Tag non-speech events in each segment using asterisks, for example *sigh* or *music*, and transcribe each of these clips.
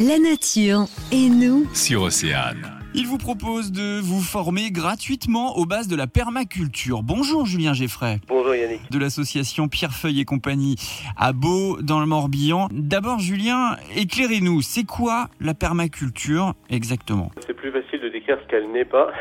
la nature et nous. sur Océane. Il vous propose de vous former gratuitement aux bases de la permaculture. Bonjour Julien Geffray Bonjour Yannick. de l'association Pierrefeuille et compagnie à Beau dans le Morbihan. D'abord Julien, éclairez-nous, c'est quoi la permaculture exactement? C'est plus facile de décrire ce qu'elle n'est pas.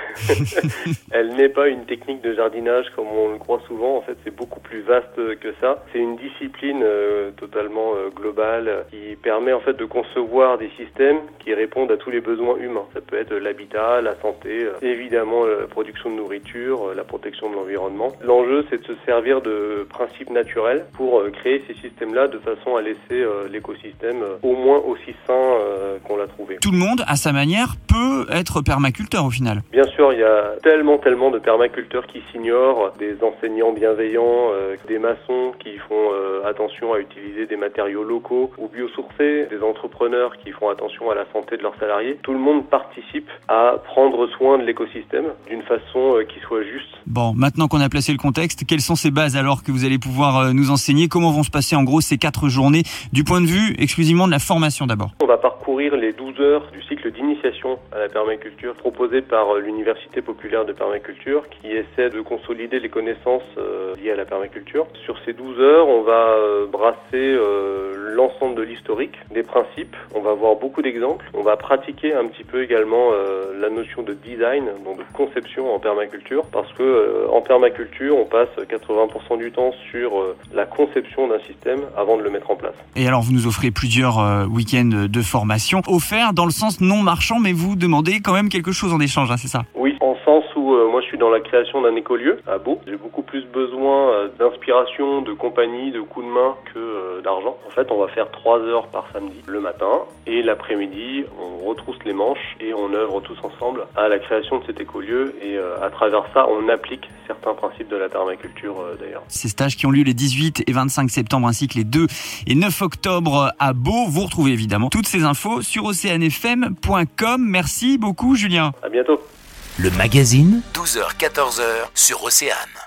*laughs* Elle n'est pas une technique de jardinage comme on le croit souvent. En fait, c'est beaucoup plus vaste que ça. C'est une discipline euh, totalement euh, globale qui permet en fait de concevoir des systèmes qui répondent à tous les besoins humains. Ça peut être l'habitat, la santé, euh, évidemment la production de nourriture, la protection de l'environnement. L'enjeu, c'est de se servir de principes naturels pour euh, créer ces systèmes-là de façon à laisser euh, l'écosystème euh, au moins aussi sain qu'on l'a trouvé. Tout le monde, à sa manière, peut être permaculteur au final. Bien sûr, il y a tellement, tellement de permaculteurs qui s'ignorent, des enseignants bienveillants, des maçons qui font attention à utiliser des matériaux locaux ou biosourcés, des entrepreneurs qui font attention à la santé de leurs salariés. Tout le monde participe à prendre soin de l'écosystème d'une façon qui soit juste. Bon, maintenant qu'on a placé le contexte, quelles sont ces bases alors que vous allez pouvoir euh, nous enseigner. Comment vont se passer en gros ces quatre journées du point de vue exclusivement de la formation d'abord? On va parcourir les 12 heures du cycle d'initiation à la permaculture proposé par euh, l'Université populaire de permaculture qui essaie de consolider les connaissances euh, liées à la permaculture. Sur ces 12 heures, on va brasser l'ensemble de l'historique, des principes, on va voir beaucoup d'exemples, on va pratiquer un petit peu également la notion de design, donc de conception en permaculture parce que en permaculture, on passe 80% du temps sur euh, la conception d'un système avant de le mettre en place. Et alors vous nous offrez plusieurs euh, week-ends de formation offerts dans le sens non marchand, mais vous demandez quand même quelque chose en échange, hein, c'est ça? Suis dans la création d'un écolieu à Beau. J'ai beaucoup plus besoin euh, d'inspiration, de compagnie, de coups de main que euh, d'argent. En fait, on va faire trois heures par samedi le matin et l'après-midi, on retrousse les manches et on œuvre tous ensemble à la création de cet écolieu. Et euh, à travers ça, on applique certains principes de la permaculture d'ailleurs. Ces stages qui ont lieu les 18 et 25 septembre ainsi que les 2 et 9 octobre à Beau. Vous retrouvez évidemment toutes ces infos sur oceanfm.com. Merci beaucoup Julien. À bientôt. Le magazine, 12h-14h sur Océane.